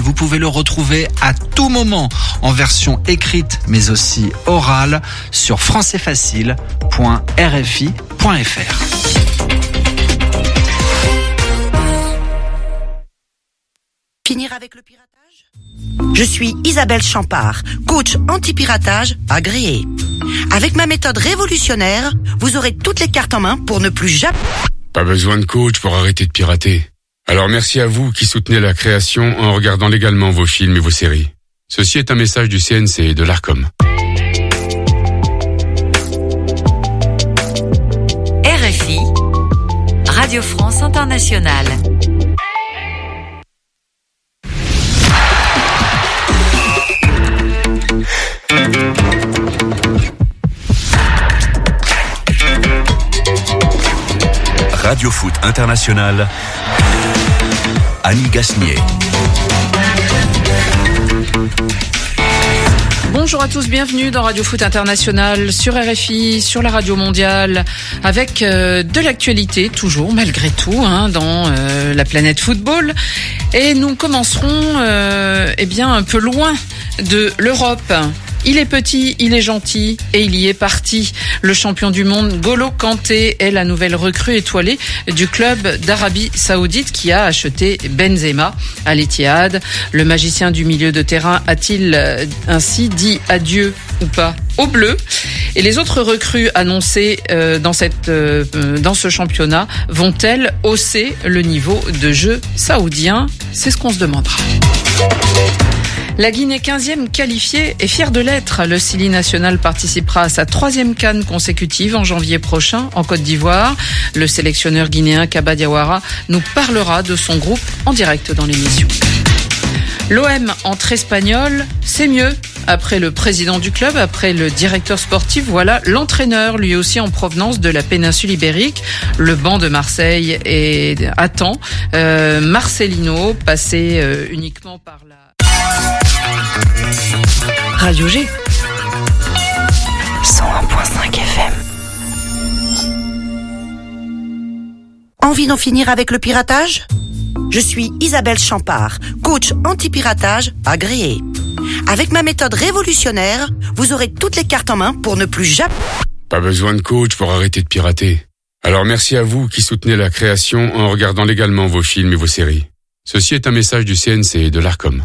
vous pouvez le retrouver à tout moment en version écrite mais aussi orale sur françaisfacile.rfi.fr. Finir avec le piratage? Je suis Isabelle Champard, coach anti-piratage agréé. Avec ma méthode révolutionnaire, vous aurez toutes les cartes en main pour ne plus jamais... Pas besoin de coach pour arrêter de pirater. Alors merci à vous qui soutenez la création en regardant légalement vos films et vos séries. Ceci est un message du CNC et de l'ARCOM. RFI, Radio France Internationale. Radio Foot International, Annie Gasnier. Bonjour à tous, bienvenue dans Radio Foot International sur RFI, sur la radio mondiale, avec euh, de l'actualité toujours malgré tout hein, dans euh, la planète football. Et nous commencerons euh, eh bien un peu loin de l'Europe il est petit, il est gentil et il y est parti. Le champion du monde Golo Kanté est la nouvelle recrue étoilée du club d'Arabie Saoudite qui a acheté Benzema à l'Etihad. Le magicien du milieu de terrain a-t-il euh, ainsi dit adieu ou pas au bleu Et les autres recrues annoncées euh, dans, cette, euh, dans ce championnat vont-elles hausser le niveau de jeu saoudien? C'est ce qu'on se demandera. La Guinée 15e qualifiée est fière de l'être. Le Sili national participera à sa troisième canne consécutive en janvier prochain en Côte d'Ivoire. Le sélectionneur guinéen Kaba Diawara nous parlera de son groupe en direct dans l'émission. L'OM entre espagnol, c'est mieux. Après le président du club, après le directeur sportif, voilà l'entraîneur, lui aussi en provenance de la péninsule ibérique. Le banc de Marseille est attend euh, Marcelino, passé euh, uniquement par la Radio G 101.5 FM Envie d'en finir avec le piratage? Je suis Isabelle Champard, coach anti-piratage agréé. Avec ma méthode révolutionnaire, vous aurez toutes les cartes en main pour ne plus jamais... Pas besoin de coach pour arrêter de pirater. Alors merci à vous qui soutenez la création en regardant légalement vos films et vos séries. Ceci est un message du CNC et de l'ARCOM.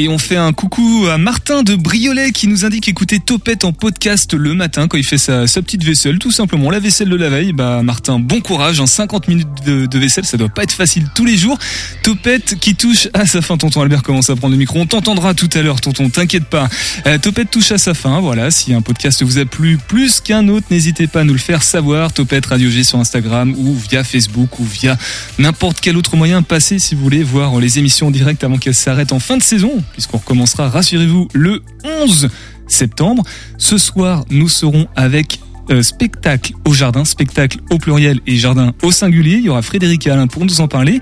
Et on fait un coucou à Martin de Briolet qui nous indique écouter Topette en podcast le matin quand il fait sa, petite vaisselle, tout simplement. La vaisselle de la veille, bah Martin, bon courage. En 50 minutes de, de vaisselle, ça doit pas être facile tous les jours. Topette qui touche à sa fin. Tonton Albert commence à prendre le micro. On t'entendra tout à l'heure, tonton, t'inquiète pas. Euh, Topette touche à sa fin. Voilà, si un podcast vous a plu plus qu'un autre, n'hésitez pas à nous le faire savoir. Topette Radio G sur Instagram ou via Facebook ou via n'importe quel autre moyen. Passez si vous voulez voir les émissions en direct avant qu'elles s'arrêtent en fin de saison puisqu'on recommencera, rassurez-vous, le 11 septembre. Ce soir, nous serons avec euh, spectacle au jardin, spectacle au pluriel et jardin au singulier. Il y aura Frédéric et Alain pour nous en parler.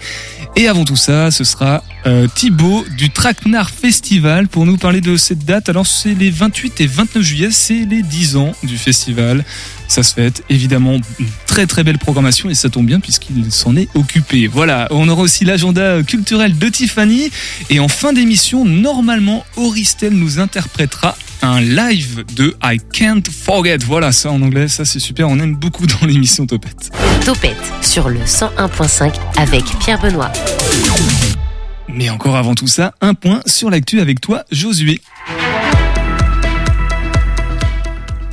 Et avant tout ça, ce sera euh, Thibaut du Traquenard Festival pour nous parler de cette date. Alors c'est les 28 et 29 juillet, c'est les 10 ans du festival. Ça se fête évidemment une très très belle programmation et ça tombe bien puisqu'il s'en est occupé. Voilà, on aura aussi l'agenda culturel de Tiffany et en fin d'émission, normalement, Auristel nous interprétera un live de I Can't Forget. Voilà, ça en anglais, ça c'est super, on aime beaucoup dans l'émission Topette. Topette sur le 101.5 avec Pierre Benoît. Mais encore avant tout ça, un point sur l'actu avec toi, Josué.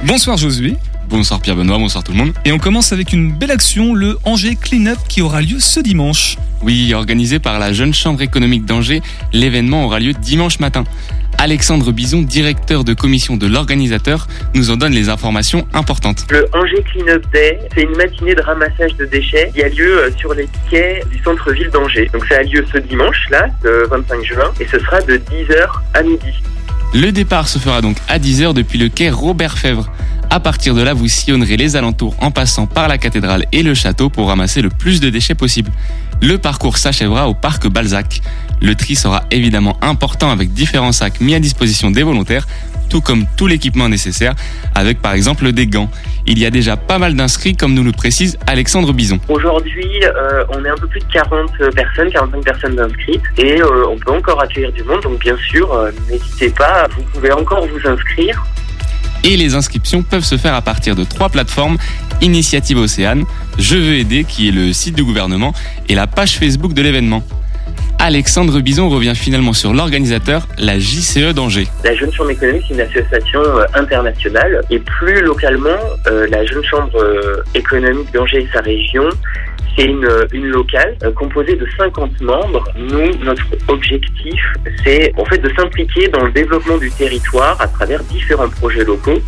Bonsoir Josué. Bonsoir Pierre Benoît, bonsoir tout le monde. Et on commence avec une belle action, le Angers Clean-up qui aura lieu ce dimanche. Oui, organisé par la Jeune Chambre économique d'Angers, l'événement aura lieu dimanche matin. Alexandre Bison, directeur de commission de l'organisateur, nous en donne les informations importantes. Le Angers Clean Up Day, c'est une matinée de ramassage de déchets qui a lieu euh, sur les quais du centre-ville d'Angers. Donc ça a lieu ce dimanche, là, le 25 juin, et ce sera de 10h à midi. Le départ se fera donc à 10h depuis le quai Robert Fèvre. À partir de là, vous sillonnerez les alentours en passant par la cathédrale et le château pour ramasser le plus de déchets possible. Le parcours s'achèvera au parc Balzac. Le tri sera évidemment important avec différents sacs mis à disposition des volontaires, tout comme tout l'équipement nécessaire, avec par exemple des gants. Il y a déjà pas mal d'inscrits, comme nous le précise Alexandre Bison. Aujourd'hui, euh, on est un peu plus de 40 personnes, 45 personnes inscrites, et euh, on peut encore accueillir du monde. Donc bien sûr, euh, n'hésitez pas, vous pouvez encore vous inscrire. Et les inscriptions peuvent se faire à partir de trois plateformes Initiative Océane, Je veux aider, qui est le site du gouvernement, et la page Facebook de l'événement. Alexandre Bison revient finalement sur l'organisateur, la JCE d'Angers. La Jeune Chambre économique, c'est une association euh, internationale et plus localement, euh, la Jeune Chambre euh, économique d'Angers et sa région, c'est une, une locale euh, composée de 50 membres. Nous, notre objectif, c'est en fait de s'impliquer dans le développement du territoire à travers différents projets locaux.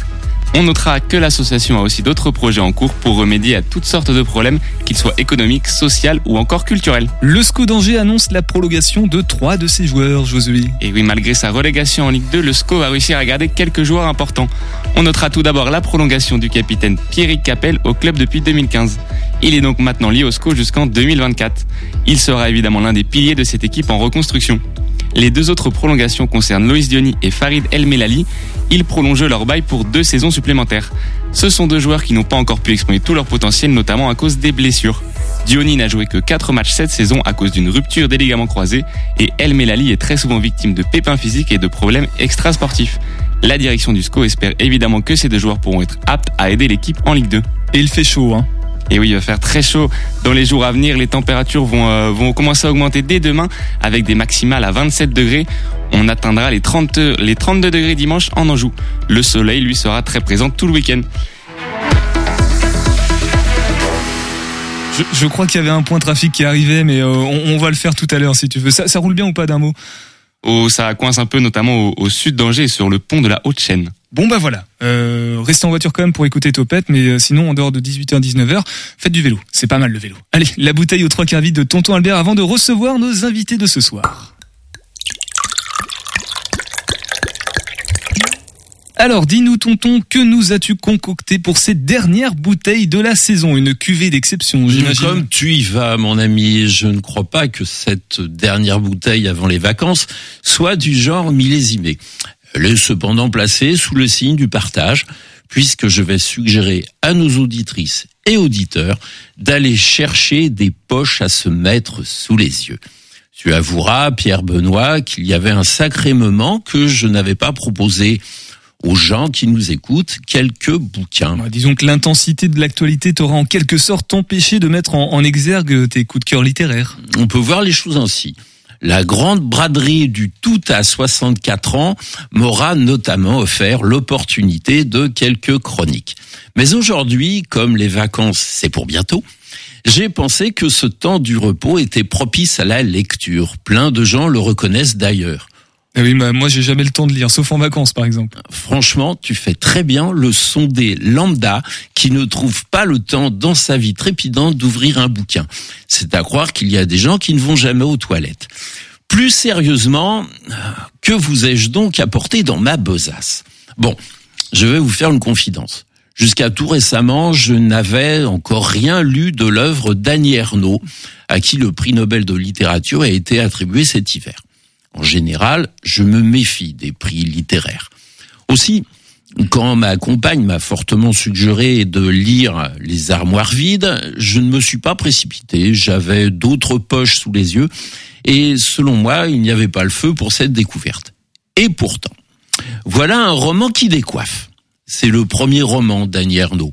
On notera que l'association a aussi d'autres projets en cours pour remédier à toutes sortes de problèmes, qu'ils soient économiques, sociaux ou encore culturels. Le SCO d'Angers annonce la prolongation de trois de ses joueurs, Josué. Et oui, malgré sa relégation en Ligue 2, le SCO va réussir à garder quelques joueurs importants. On notera tout d'abord la prolongation du capitaine Pierrick Capel au club depuis 2015. Il est donc maintenant lié au SCO jusqu'en 2024. Il sera évidemment l'un des piliers de cette équipe en reconstruction. Les deux autres prolongations concernent Loïs Diony et Farid El Melali. Ils prolongent leur bail pour deux saisons supplémentaires. Ce sont deux joueurs qui n'ont pas encore pu exprimer tout leur potentiel, notamment à cause des blessures. Diony n'a joué que 4 matchs cette saison à cause d'une rupture des ligaments croisés et El Melali est très souvent victime de pépins physiques et de problèmes extrasportifs. La direction du SCO espère évidemment que ces deux joueurs pourront être aptes à aider l'équipe en Ligue 2. Et il fait chaud, hein et oui, il va faire très chaud dans les jours à venir. Les températures vont, euh, vont commencer à augmenter dès demain avec des maximales à 27 degrés. On atteindra les, 30, les 32 degrés dimanche en Anjou. Le soleil, lui, sera très présent tout le week-end. Je, je crois qu'il y avait un point trafic qui arrivait, mais euh, on, on va le faire tout à l'heure si tu veux. Ça, ça roule bien ou pas d'un mot? Oh, ça coince un peu, notamment au, au sud d'Angers sur le pont de la Haute-Chaîne. Bon bah voilà, euh, restez en voiture quand même pour écouter Topette, mais euh, sinon en dehors de 18h 19h, faites du vélo, c'est pas mal le vélo. Allez, la bouteille aux trois quarts vide de Tonton Albert avant de recevoir nos invités de ce soir. Alors, dis-nous, tonton, que nous as-tu concocté pour ces dernières bouteilles de la saison? Une cuvée d'exception, j'imagine. Comme tu y vas, mon ami, je ne crois pas que cette dernière bouteille avant les vacances soit du genre millésimée. Elle est cependant placée sous le signe du partage, puisque je vais suggérer à nos auditrices et auditeurs d'aller chercher des poches à se mettre sous les yeux. Tu avoueras, Pierre Benoît, qu'il y avait un sacré moment que je n'avais pas proposé aux gens qui nous écoutent quelques bouquins. Ouais, disons que l'intensité de l'actualité t'aura en quelque sorte empêché de mettre en, en exergue tes coups de cœur littéraires. On peut voir les choses ainsi. La grande braderie du tout à 64 ans m'aura notamment offert l'opportunité de quelques chroniques. Mais aujourd'hui, comme les vacances, c'est pour bientôt, j'ai pensé que ce temps du repos était propice à la lecture. Plein de gens le reconnaissent d'ailleurs. Eh oui, bah, moi j'ai jamais le temps de lire, sauf en vacances par exemple. Franchement, tu fais très bien le sondé lambda qui ne trouve pas le temps dans sa vie trépidante d'ouvrir un bouquin. C'est à croire qu'il y a des gens qui ne vont jamais aux toilettes. Plus sérieusement, que vous ai-je donc apporté dans ma besace? Bon, je vais vous faire une confidence. Jusqu'à tout récemment, je n'avais encore rien lu de l'œuvre d'Annie Ernaux, à qui le prix Nobel de littérature a été attribué cet hiver. En général, je me méfie des prix littéraires. Aussi, quand ma compagne m'a fortement suggéré de lire Les armoires vides, je ne me suis pas précipité, j'avais d'autres poches sous les yeux, et selon moi, il n'y avait pas le feu pour cette découverte. Et pourtant, voilà un roman qui décoiffe. C'est le premier roman d'Annie Ernaux.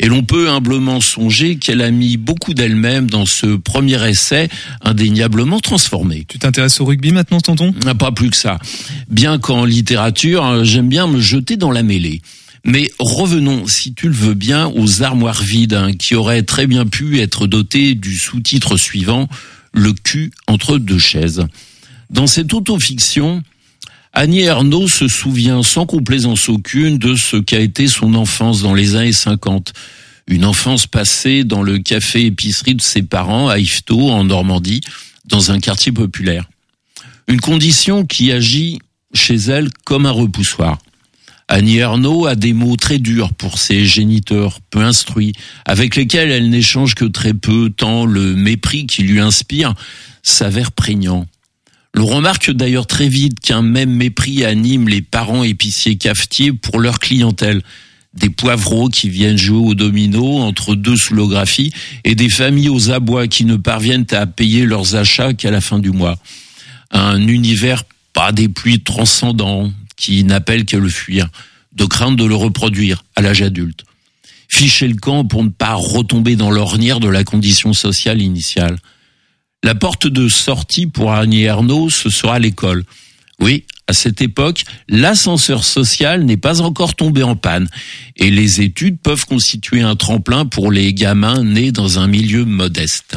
Et l'on peut humblement songer qu'elle a mis beaucoup d'elle-même dans ce premier essai indéniablement transformé. Tu t'intéresses au rugby maintenant, tonton? Ah, Pas plus que ça. Bien qu'en littérature, euh, j'aime bien me jeter dans la mêlée. Mais revenons, si tu le veux bien, aux armoires vides, hein, qui auraient très bien pu être dotées du sous-titre suivant, Le cul entre deux chaises. Dans cette autofiction, Annie Ernaux se souvient sans complaisance aucune de ce qu'a été son enfance dans les années 50. Une enfance passée dans le café-épicerie de ses parents à Yvetot, en Normandie, dans un quartier populaire. Une condition qui agit chez elle comme un repoussoir. Annie Ernaux a des mots très durs pour ses géniteurs peu instruits, avec lesquels elle n'échange que très peu, tant le mépris qui lui inspire s'avère prégnant. L'on remarque d'ailleurs très vite qu'un même mépris anime les parents épiciers cafetiers pour leur clientèle. Des poivreaux qui viennent jouer au domino entre deux slographies et des familles aux abois qui ne parviennent à payer leurs achats qu'à la fin du mois. Un univers pas des pluies transcendants qui n'appelle qu'à le fuir, de crainte de le reproduire à l'âge adulte. Ficher le camp pour ne pas retomber dans l'ornière de la condition sociale initiale. La porte de sortie pour Annie Ernaux, ce sera l'école. Oui, à cette époque, l'ascenseur social n'est pas encore tombé en panne et les études peuvent constituer un tremplin pour les gamins nés dans un milieu modeste.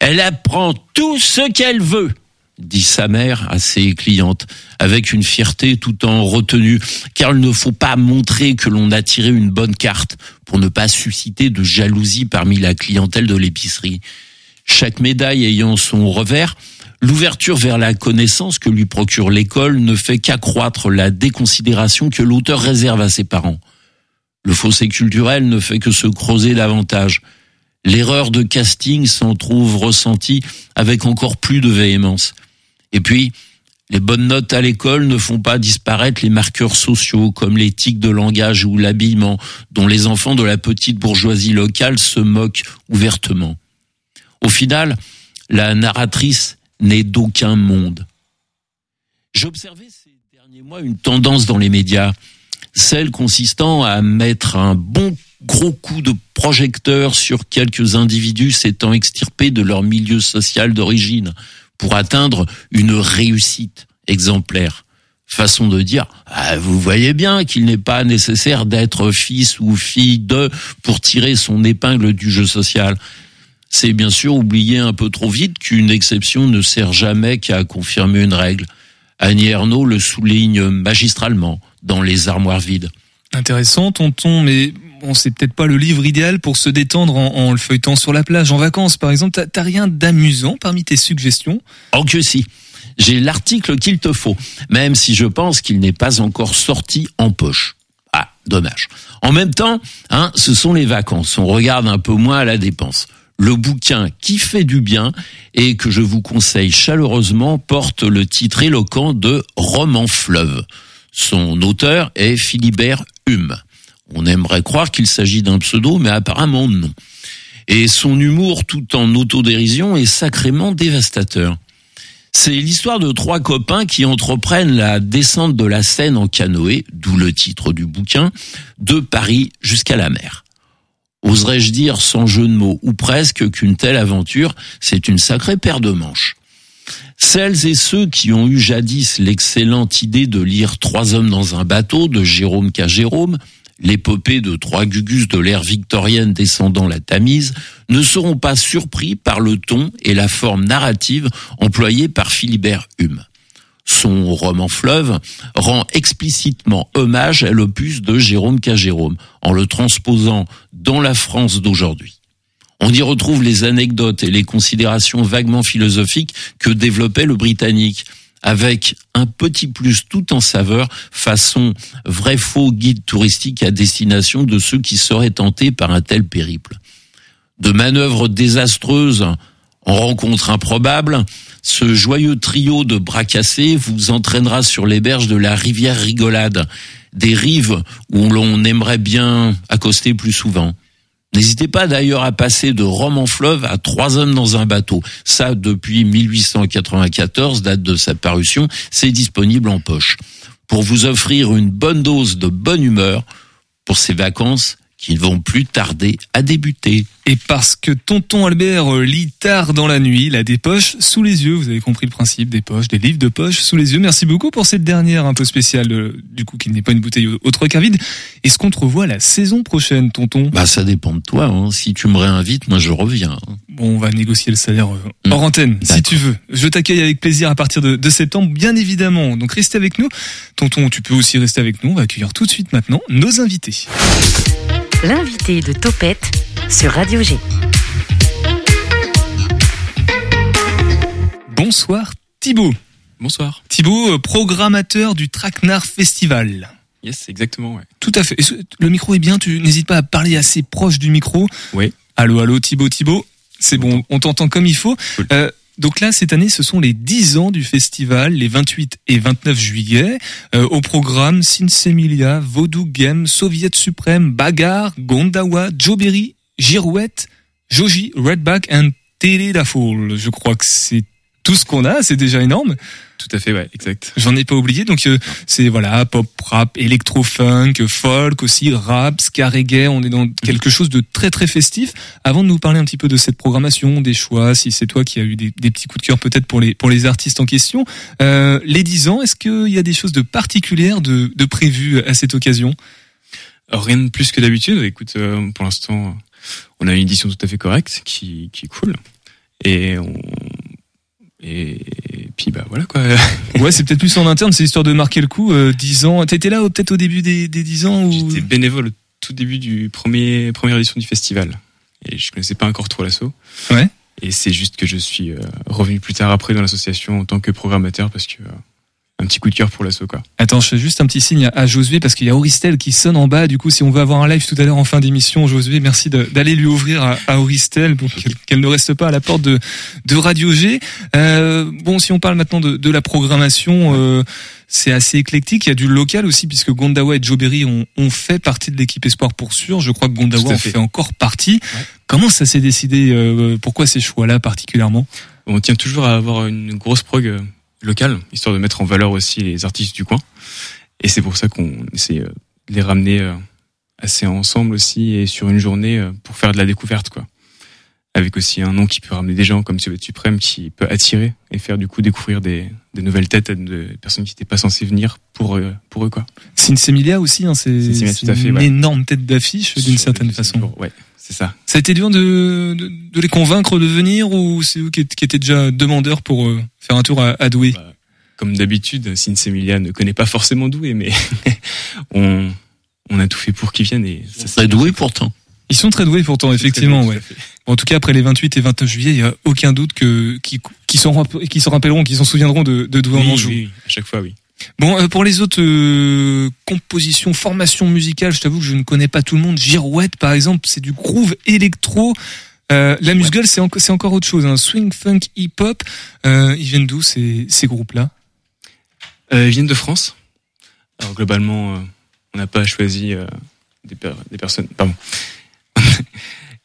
Elle apprend tout ce qu'elle veut, dit sa mère à ses clientes, avec une fierté tout en retenue, car il ne faut pas montrer que l'on a tiré une bonne carte pour ne pas susciter de jalousie parmi la clientèle de l'épicerie. Chaque médaille ayant son revers, l'ouverture vers la connaissance que lui procure l'école ne fait qu'accroître la déconsidération que l'auteur réserve à ses parents. Le fossé culturel ne fait que se creuser davantage. L'erreur de casting s'en trouve ressentie avec encore plus de véhémence. Et puis, les bonnes notes à l'école ne font pas disparaître les marqueurs sociaux comme l'éthique de langage ou l'habillement dont les enfants de la petite bourgeoisie locale se moquent ouvertement. Au final, la narratrice n'est d'aucun monde. J'observais ces derniers mois une tendance dans les médias, celle consistant à mettre un bon gros coup de projecteur sur quelques individus s'étant extirpés de leur milieu social d'origine pour atteindre une réussite exemplaire. Façon de dire, ah, vous voyez bien qu'il n'est pas nécessaire d'être fils ou fille de pour tirer son épingle du jeu social c'est bien sûr oublier un peu trop vite qu'une exception ne sert jamais qu'à confirmer une règle. Annie Ernaux le souligne magistralement dans Les Armoires vides. Intéressant, tonton, mais bon, c'est peut-être pas le livre idéal pour se détendre en, le feuilletant sur la plage, en vacances par exemple. T'as rien d'amusant parmi tes suggestions? Oh que si j'ai l'article qu'il te faut, même si je pense qu'il n'est pas encore sorti en poche. Ah, dommage. En même temps, hein, ce sont les vacances. On regarde un peu moins à la dépense. Le bouquin qui fait du bien et que je vous conseille chaleureusement porte le titre éloquent de Roman fleuve. Son auteur est Philibert Hume. On aimerait croire qu'il s'agit d'un pseudo, mais apparemment non. Et son humour tout en autodérision est sacrément dévastateur. C'est l'histoire de trois copains qui entreprennent la descente de la Seine en canoë, d'où le titre du bouquin, de Paris jusqu'à la mer. Oserais-je dire sans jeu de mots, ou presque, qu'une telle aventure, c'est une sacrée paire de manches. Celles et ceux qui ont eu jadis l'excellente idée de lire Trois hommes dans un bateau de Jérôme K. Jérôme, l'épopée de trois gugus de l'ère victorienne descendant la Tamise, ne seront pas surpris par le ton et la forme narrative employés par Philibert Hume son roman Fleuve, rend explicitement hommage à l'opus de Jérôme K. Jérôme, en le transposant dans la France d'aujourd'hui. On y retrouve les anecdotes et les considérations vaguement philosophiques que développait le Britannique, avec un petit plus tout en saveur, façon vrai faux guide touristique à destination de ceux qui seraient tentés par un tel périple. De manœuvres désastreuses en rencontres improbables, ce joyeux trio de bras cassés vous entraînera sur les berges de la rivière Rigolade, des rives où l'on aimerait bien accoster plus souvent. N'hésitez pas d'ailleurs à passer de Rome en fleuve à trois hommes dans un bateau. Ça, depuis 1894, date de sa parution, c'est disponible en poche. Pour vous offrir une bonne dose de bonne humeur pour ces vacances qui ne vont plus tarder à débuter. Et parce que tonton Albert lit tard dans la nuit, il a des poches sous les yeux, vous avez compris le principe, des poches, des livres de poche sous les yeux. Merci beaucoup pour cette dernière un peu spéciale, euh, du coup qui n'est pas une bouteille au trois quarts vide. Est-ce qu'on te revoit la saison prochaine, tonton Bah ça dépend de toi, hein. si tu me réinvites, moi je reviens. Hein. Bon, on va négocier le salaire euh, hors antenne, si tu veux. Je t'accueille avec plaisir à partir de, de septembre, bien évidemment. Donc restez avec nous. Tonton, tu peux aussi rester avec nous, on va accueillir tout de suite maintenant nos invités l'invité de Topette sur Radio G. Bonsoir Thibaut. Bonsoir. Thibaut, euh, programmateur du Traquenard Festival. Yes, exactement, ouais. Tout à fait. Le micro est bien, tu n'hésites pas à parler assez proche du micro. Oui. Allô, allô, Thibaut, Thibaut. C'est bon, on t'entend comme il faut. Cool. Euh, donc là, cette année, ce sont les 10 ans du festival, les 28 et 29 juillet. Euh, au programme, Sinsemilia, Vodou Game, Soviet Suprême, Bagarre, Gondawa, Joe Berry, Girouette, Joji, Redback and Télé da Fool. Je crois que c'est tout ce qu'on a, c'est déjà énorme. Tout à fait, ouais, exact. J'en ai pas oublié, donc euh, c'est voilà pop, rap, électro funk, folk aussi, rap, ska, reggae. On est dans quelque chose de très très festif. Avant de nous parler un petit peu de cette programmation, des choix, si c'est toi qui as eu des, des petits coups de cœur peut-être pour les pour les artistes en question, euh, les 10 ans, est-ce qu'il y a des choses de particulières de, de prévues à cette occasion? Rien de plus que d'habitude. Écoute, euh, pour l'instant, on a une édition tout à fait correcte, qui, qui est cool. Et on, et, puis bah voilà quoi. Ouais, c'est peut-être plus en interne, c'est histoire de marquer le coup. Euh, 10 ans, t'étais là peut-être au début des, des 10 ans ou? J'étais bénévole au tout début du premier première édition du festival et je connaissais pas encore trop l'assaut. Ouais. Et c'est juste que je suis euh, revenu plus tard après dans l'association en tant que programmateur parce que euh, un petit coup de cœur pour l'assaut quoi. Attends, je fais juste un petit signe à Josué parce qu'il y a Auristel qui sonne en bas. Du coup, si on veut avoir un live tout à l'heure en fin d'émission, Josué, merci d'aller lui ouvrir à, à Auristel pour qu'elle ne reste pas à la porte de, de Radio G. Euh, bon, si on parle maintenant de, de la programmation, euh, c'est assez éclectique. Il y a du local aussi puisque Gondawa et Joe Berry ont, ont fait partie de l'équipe Espoir pour sûr. Je crois que Gondawa en fait. fait encore partie. Comment ça s'est décidé euh, Pourquoi ces choix-là particulièrement? On tient toujours à avoir une grosse prog euh, locale histoire de mettre en valeur aussi les artistes du coin. Et c'est pour ça qu'on essaie euh, de les ramener euh, assez ensemble aussi et sur une journée euh, pour faire de la découverte quoi. Avec aussi un nom qui peut ramener des gens comme Soviet Suprême qui peut attirer et faire du coup découvrir des, des nouvelles têtes à de personnes qui n'étaient pas censées venir pour eux, pour eux quoi. Aussi, hein, c'est Sinsemilia, c'est tout à fait, une ouais. énorme tête d'affiche d'une certaine façon. Ouais, c'est ça. Ça a été dur de, de, de les convaincre de venir ou c'est eux qui, qui étaient déjà demandeurs pour euh, faire un tour à, à Douai? Bah, Comme d'habitude, Sinsemilia ne connaît pas forcément Douai, mais on, on a tout fait pour qu'ils viennent et ça C'est doué pourtant. Ils sont très doués pourtant, effectivement. Ouais. En tout cas, après les 28 et 29 juillet, il y a aucun doute que qui qui s'en rappelleront, qui s'en souviendront de, de Douai en Anjou. oui, à chaque fois, oui. Bon, euh, pour les autres euh, compositions, formations musicales, je t'avoue que je ne connais pas tout le monde. Girouette, par exemple, c'est du groove électro. Euh, la musicale, c'est encore autre chose. Hein. Swing, funk, hip-hop. Ils viennent d'où ces ces groupes-là? Ils viennent de France. Alors globalement, on n'a pas choisi des, per- des personnes. Pardon.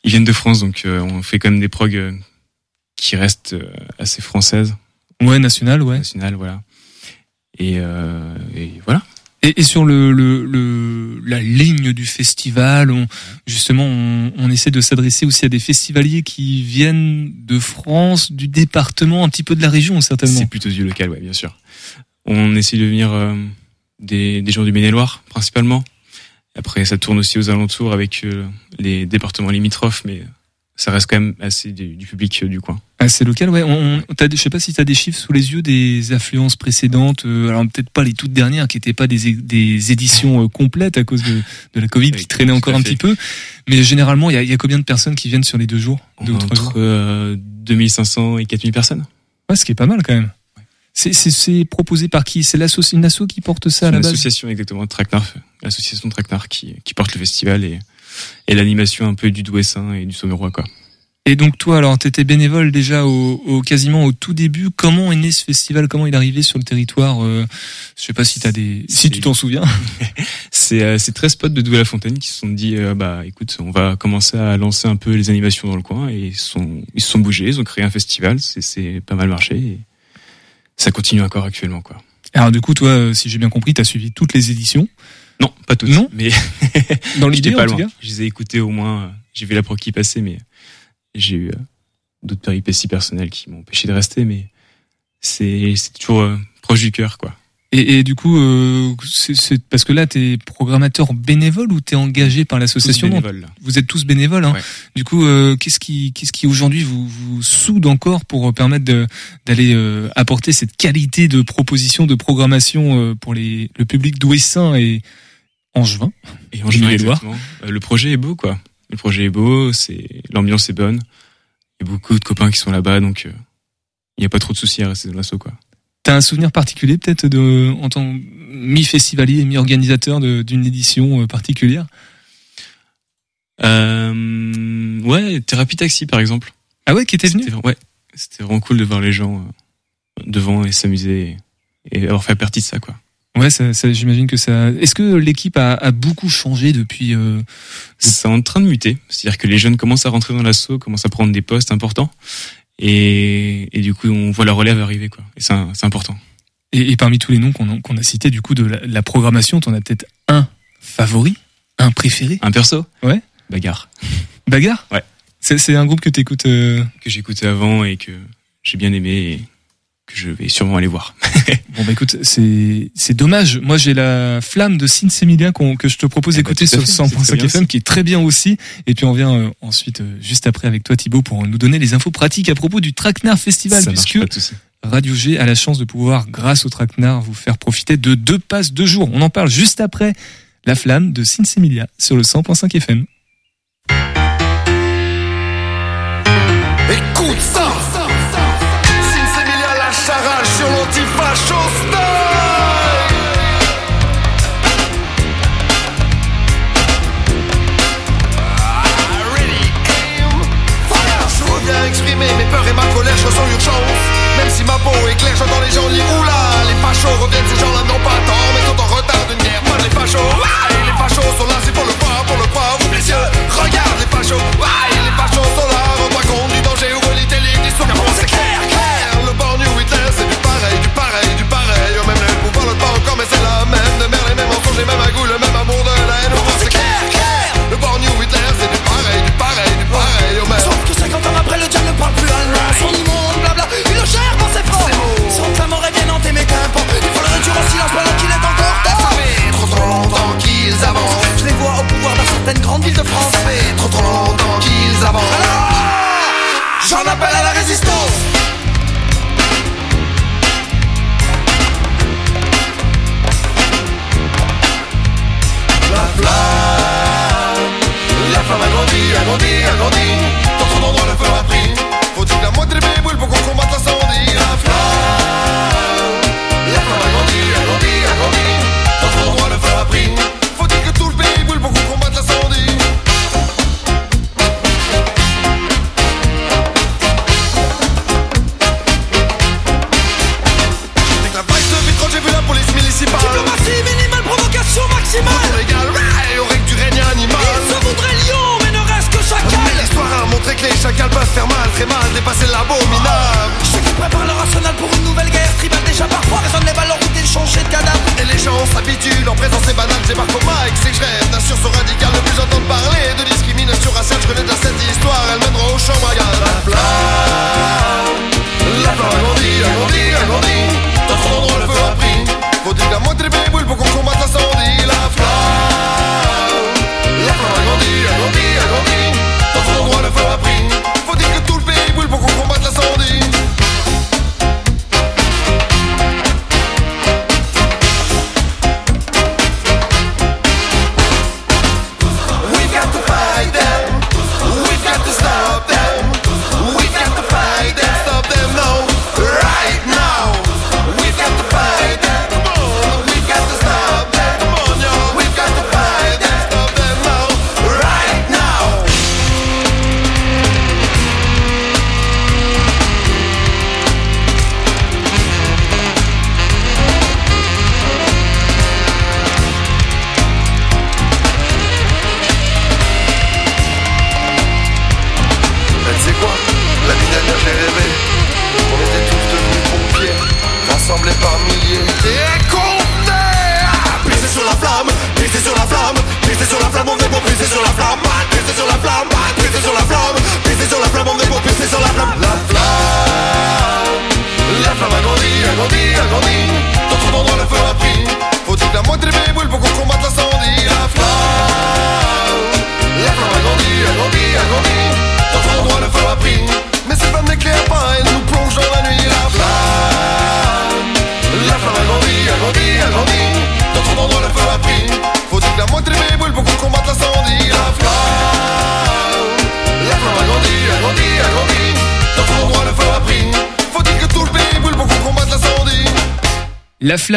ils viennent de France, donc on fait quand même des prog euh, qui restent assez françaises, Ouais, national, ouais. nationales, voilà. Et, euh, et voilà. Et, et sur le, le, le la ligne du festival, on, justement, on, on essaie de s'adresser aussi à des festivaliers qui viennent de France, du département, un petit peu de la région, certainement. C'est plutôt du local, ouais, bien sûr. On essaie de venir euh, des, des gens du Maine-et-Loire, principalement. Après, ça tourne aussi aux alentours avec euh, les départements limitrophes, mais ça reste quand même assez du, du public euh, du coin. Ah, c'est local, ouais. On, on- je sais pas si tu as des chiffres sous les yeux des affluences précédentes. euh, alors peut-être pas les toutes dernières, qui n'étaient pas des, éditions euh, complètes à cause de, de la Covid, qui traînait encore un petit peu. Mais généralement, il y a, il y a combien de personnes qui viennent sur les deux jours, deux ou trois jours Entre euh, 2500 et 4000 personnes. Ouais, ce qui est pas mal quand même. C'est, proposé par qui? C'est une asso qui porte ça à la base? association exactement, Traquenard, l'association Traquenard qui, qui porte le festival et, et l'animation un peu du Douessin et du Sommerois, quoi. Et donc toi, alors t'étais bénévole déjà au, au quasiment au tout début. Comment est né ce festival? Comment il est arrivé sur le territoire euh, Je sais pas si t'as des, si tu t'en souviens. C'est euh, c'est 13 potes de Douai-la-Fontaine qui se sont dit, euh, bah écoute, on va commencer à lancer un peu les animations dans le coin et ils, se sont, ils se sont bougés, ils ont créé un festival, c'est- c'est pas mal marché et ça continue encore actuellement, quoi. Alors du coup, toi, euh, si j'ai bien compris, t'as suivi toutes les éditions? Non, pas toutes, Non? Mais Dans l'idée, pas en tout loin. cas? Je les ai écoutés au moins, euh, j'ai vu la pro qui passait, mais j'ai eu euh, d'autres péripéties personnelles qui m'ont empêché de rester, mais c'est toujours euh, proche du cœur, quoi. Et, et du coup, euh, c'est, parce que là, t'es programmateur bénévole ou t'es engagé par l'association là. Vous êtes tous bénévoles. Hein. Ouais. Du coup, euh, qu'est-ce qui, qu'est-ce qui aujourd'hui vous, vous soude encore pour permettre d'aller euh, apporter cette qualité de proposition, de programmation pour les, le public douessin et angevin Et exactement. Euh, Le projet est beau, quoi. Le projet est beau, c'est l'ambiance est bonne. Il y a beaucoup de copains qui sont là-bas, donc euh, il n'y a pas trop de soucis à rester dans l'assaut, quoi. T'as un souvenir particulier peut-être de en tant mi-festivalier et mi-organisateur d'une édition euh, particulière? Euh, ouais, thérapie taxi par exemple. Ah ouais, qui était venu? Ouais, c'était vraiment cool de voir les gens euh, devant et s'amuser et, et avoir fait partie de ça quoi. Ouais, ça, ça- j'imagine que ça. Est-ce que l'équipe a, a beaucoup changé depuis euh, C'est en train de muter, c'est-à-dire que les jeunes commencent à rentrer dans l'assaut, commencent à prendre des postes importants et, et du coup on voit la relève arriver quoi. Et c'est important. et, et parmi tous les noms qu'on a, cités du coup de la, la programmation, t'en as peut-être un favori, un préféré? Un perso? Ouais. Bagarre. Bagarre? Ouais. C'est, c'est un groupe que t'écoutes. Euh... Que j'écoutais avant et que j'ai bien aimé et que je vais sûrement aller voir. Bon bah écoute, c'est c'est dommage. Moi j'ai la flamme de Sin Semilia qu'on que je te propose Eh bah, d'écouter à sur fait, c'est très 100.5 bien FM qui est très bien aussi. Et puis on vient euh, ensuite euh, juste après avec toi Thibaut pour nous donner les infos pratiques à propos du Traquenard Festival Ça puisque. Radio G a la chance de pouvoir grâce au Traquenard vous faire profiter de deux passes de jour. On en parle juste après la flamme de Sin Semilia sur le 100.5 FM. Même si ma peau est claire, j'entends les gens dire Oula, les fachos reviennent, ces gens-là n'ont pas tort. Mais sont en retard d'une guerre, pas les fachos. Les fachos sont là, c'est pour le voir, pour le croire, ouvre les yeux. Regarde les fachos, les fachos sont là Rends-toi du danger, ouvre les télé, l'histoire, c'est clair, clair. Le born New Hitler, c'est du pareil, du pareil, du pareil. Oh, Même le pouvoir, le pas encore, mais c'est la même. De merde, les mêmes mensonges, les mêmes agouts, le même grandes villes de France. Fait trop trop longtemps qu'ils avancent J'en appelle à la résistance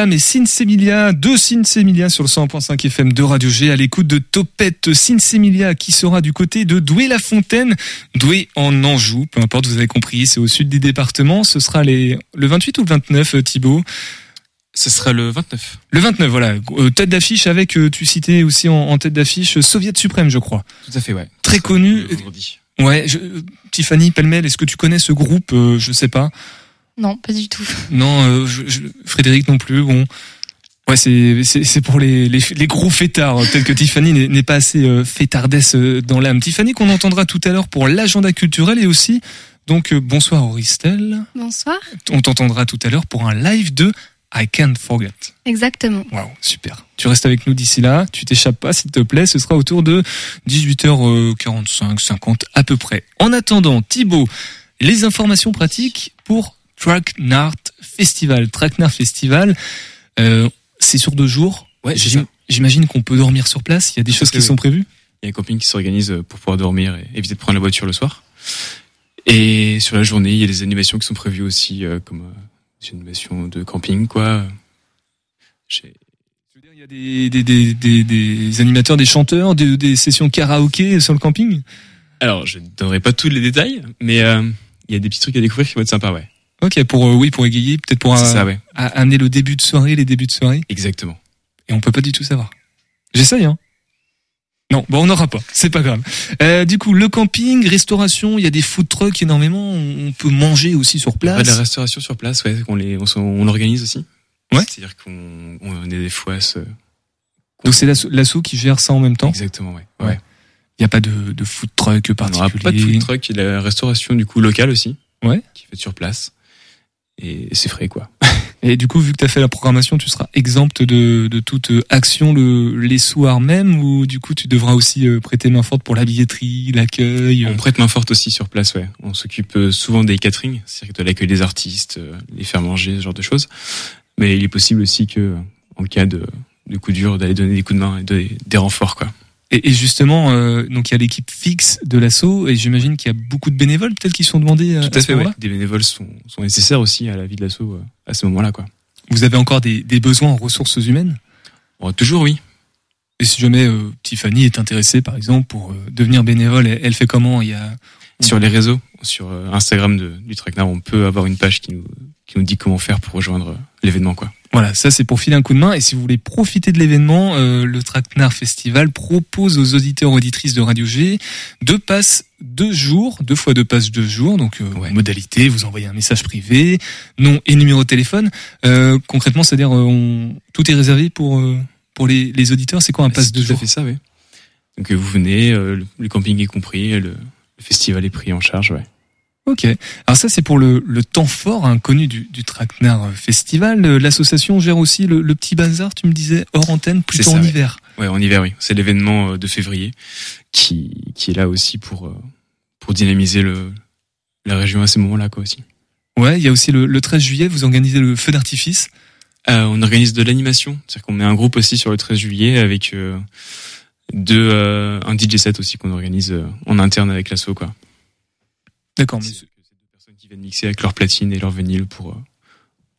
Flamme et Sinsemilia, deux Sinsemilia sur le 100.5 FM de Radio G à l'écoute de Topette Sinsemilia qui sera du côté de Douai-la-Fontaine, Douai en Anjou, peu importe, vous avez compris, c'est au sud du département, ce sera les, le 28 ou le 29 euh, Thibaut? Ce sera le 29. Le 29, voilà. Euh, tête d'affiche avec, euh, tu citais aussi en, en tête d'affiche, euh, Soviet Suprême, je crois. Tout à fait, ouais. Très connu. Vendredi. Ouais, je, Tiffany Pelmel, est-ce que tu connais ce groupe? Je sais pas. Non, pas du tout. Non, euh, je- je- Frédéric non plus. Bon, ouais, c'est c'est c'est pour les, les les gros fêtards. Peut-être que Tiffany n'est n'est pas assez euh, fêtardesse euh, dans l'âme. Tiffany qu'on entendra tout à l'heure pour l'agenda culturel et aussi donc euh, bonsoir Auristel. Bonsoir. On t'entendra tout à l'heure pour un live de I Can't Forget. Exactement. Waouh, super. Tu restes avec nous d'ici là. Tu t'échappes pas, s'il te plaît. Ce sera autour de 18h45, 50 à peu près. En attendant, Thibaut, les informations pratiques pour Tracknart Festival. Tracknart Festival, euh, c'est sur deux jours. Ouais. J'imagine qu'on peut dormir sur place. Il y a des choses qui sont prévues? Il y a un camping qui s'organise euh, pour pouvoir dormir et éviter de prendre la voiture le soir. Et sur la journée, il y a des animations qui sont prévues aussi, euh, comme euh, des animations de camping, quoi. Il y a des, des, des, des, des animateurs, des chanteurs, des, sessions karaoké sur le camping? Alors, je ne donnerai pas tous les détails, mais euh, il y a des petits trucs à découvrir qui vont être sympas, ouais. Ok, pour euh, oui, pour égayer, peut-être pour euh, ça, ouais. à- amener le début de soirée, les débuts de soirée. Exactement. Et on peut pas du tout savoir. J'essaye, hein. Non, bon, on n'aura pas. C'est pas grave. Euh, du coup, le camping, restauration, il y a des food trucks énormément. On peut manger aussi sur Il y aura de la place. restauration sur place, ouais, on les, on, on organise aussi. Ouais. C'est-à-dire qu'on on a des fouasses. euh, Donc c'est l'asso qui gère ça en même temps? Exactement, ouais. Ouais. Il n'y a pas de, de food truck On n'aura particulier. pas de food truck, il y a la restauration du coup locale aussi. Ouais. Qui est faite sur place. Et c'est frais, quoi. Et du coup, vu que tu as fait la programmation, tu seras exempt de, de toute euh, action le, les soirs même ou du coup tu devras aussi euh, prêter main forte pour la billetterie, l'accueil. euh. On prête main forte aussi sur place, ouais. On s'occupe souvent des catering, c'est-à-dire de l'accueil des artistes, les faire manger, ce genre de choses. Mais il est possible aussi que, en cas de, de coup dur, d'aller donner des coups de main et de- des renforts, quoi. Et, et justement, euh, donc il y a l'équipe fixe de l'assaut et j'imagine qu'il y a beaucoup de bénévoles peut-être qui sont demandés. euh, Tout à ce fait, ouais. Des bénévoles sont, sont nécessaires aussi à la vie de l'assaut euh, à ce moment-là, quoi. Vous avez encore des, des besoins en ressources humaines? Bon, toujours, oui. Et si jamais euh, Tiffany est intéressée, par exemple, pour euh, devenir bénévole, elle, elle fait comment? Il y a Sur les réseaux, sur euh, Instagram de, du Traquenard, on peut avoir une page qui nous, qui nous dit comment faire pour rejoindre l'événement, quoi. Voilà, ça c'est pour filer un coup de main. Et si vous voulez profiter de l'événement, euh, le Traquenard Festival propose aux auditeurs auditrices de Radio G deux passes deux jours, deux fois deux passes deux jours. Donc euh, modalité, vous envoyez un message privé, nom et numéro de téléphone. Euh, concrètement, c'est-à-dire euh, on... tout est réservé pour euh, pour les, les auditeurs. C'est quoi un passe C'est deux jours fait ça, oui. Donc vous venez, euh, le, le camping est compris, le, le festival est pris en charge, ouais. Ok. Alors ça c'est pour le, le temps fort hein, connu du, du Traquenard Festival. Euh, L'association gère aussi le, le petit bazar, tu me disais, hors antenne, plutôt ça, en ouais. hiver. Ouais, en hiver, oui. C'est l'événement euh, de février qui, qui est là aussi pour, euh, pour dynamiser le, la région à ces moments-là, quoi, aussi. Ouais, il y a aussi le, le 13 juillet, vous organisez le feu d'artifice. Euh, on organise de l'animation, c'est-à-dire qu'on met un groupe aussi sur le 13 juillet avec euh, deux, euh, un DJ set aussi qu'on organise en interne avec l'asso, quoi. D'accord. Mais... C'est deux personnes qui viennent mixer avec leur platine et leur vinyle pour, euh,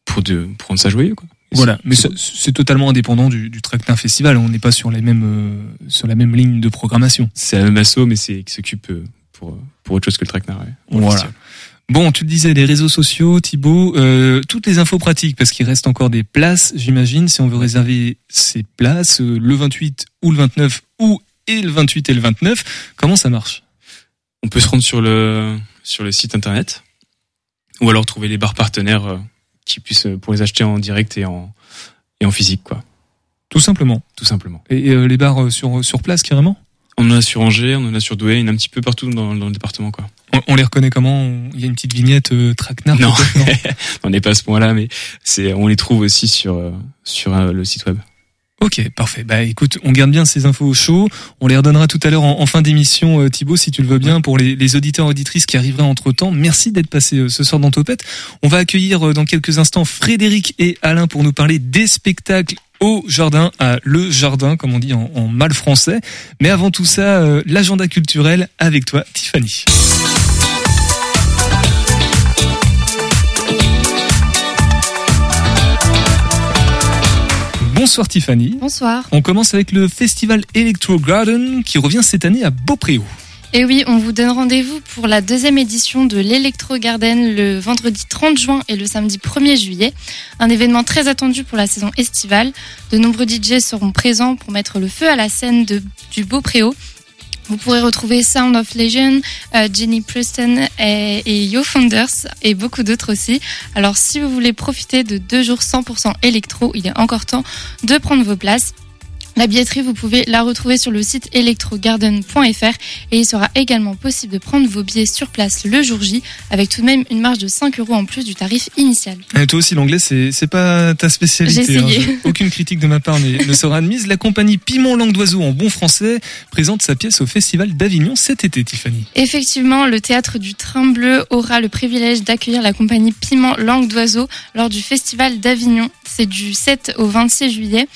pour, de, pour rendre ça joyeux, quoi. Voilà, mais c'est totalement indépendant du, du Traquenard Festival. On n'est pas sur les mêmes euh, sur la même ligne de programmation. C'est la même asso, mais c'est qui s'occupe euh, pour, pour autre chose que le traquenard. Ouais, Voilà. Bon, tu le disais, les réseaux sociaux, Thibaut, euh, toutes les infos pratiques, parce qu'il reste encore des places, j'imagine, si on veut réserver ces places, le 28 ou le 29 ou et le 28 et le 29, comment ça marche? On peut se rendre sur le, sur le site internet ou alors trouver les bars partenaires euh, qui puissent euh, pour les acheter en direct et en, et en physique, quoi. Tout simplement. Tout simplement. Et euh, les bars sur, sur place, carrément? On en a sur Angers, on en a sur Douai, y en a un petit peu partout dans, dans le département, quoi. on, on les reconnaît comment? On- Il y a une petite vignette euh, Traquenard Non, on n'est pas à ce point-là, mais c'est, on les trouve aussi sur, sur euh, le site web. Ok, parfait. Bah écoute, on garde bien ces infos au. On les redonnera tout à l'heure en, fin d'émission, euh, Thibaut, si tu le veux bien, pour les, auditeurs auditrices qui arriveraient entre temps. Merci d'être passé euh, ce soir dans Topette. On va accueillir euh, dans quelques instants Frédéric et Alain pour nous parler des spectacles au jardin, à le jardin, comme on dit en, mal français. Mais avant tout ça, l'agenda culturel avec toi, Tiffany. Bonsoir Tiffany. Bonsoir. On commence avec le festival Electro Garden qui revient cette année à Beaupréau. Et oui, on vous donne rendez-vous pour la deuxième édition de l'Electro Garden le vendredi 30 juin et le samedi 1er juillet. Un événement très attendu pour la saison estivale. De nombreux DJ seront présents pour mettre le feu à la scène de, du Beaupréau. Vous pourrez retrouver Sound of Legion, euh, Jenny Preston et, et Yo Founders et beaucoup d'autres aussi. Alors si vous voulez profiter de deux jours 100% électro, il est encore temps de prendre vos places. La billetterie, vous pouvez la retrouver sur le site electrogarden.fr et il sera également possible de prendre vos billets sur place le jour J avec tout de même une marge de 5 euros en plus du tarif initial. Et toi aussi, l'anglais, c'est c'est pas ta spécialité. J'ai essayé. hein. Aucune critique de ma part n'est- ne sera admise. La compagnie Piment Langue d'Oiseau en bon français présente sa pièce au Festival d'Avignon cet été, Tiffany. Effectivement, le théâtre du Train Bleu aura le privilège d'accueillir la compagnie Piment Langue d'Oiseau lors du Festival d'Avignon. C'est du 7 au 26 juillet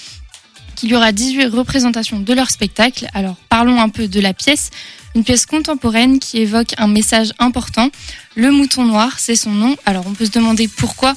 qu'il y aura 18 représentations de leur spectacle. Alors parlons un peu de la pièce. Une pièce contemporaine qui évoque un message important. Le mouton noir, c'est son nom. Alors on peut se demander pourquoi,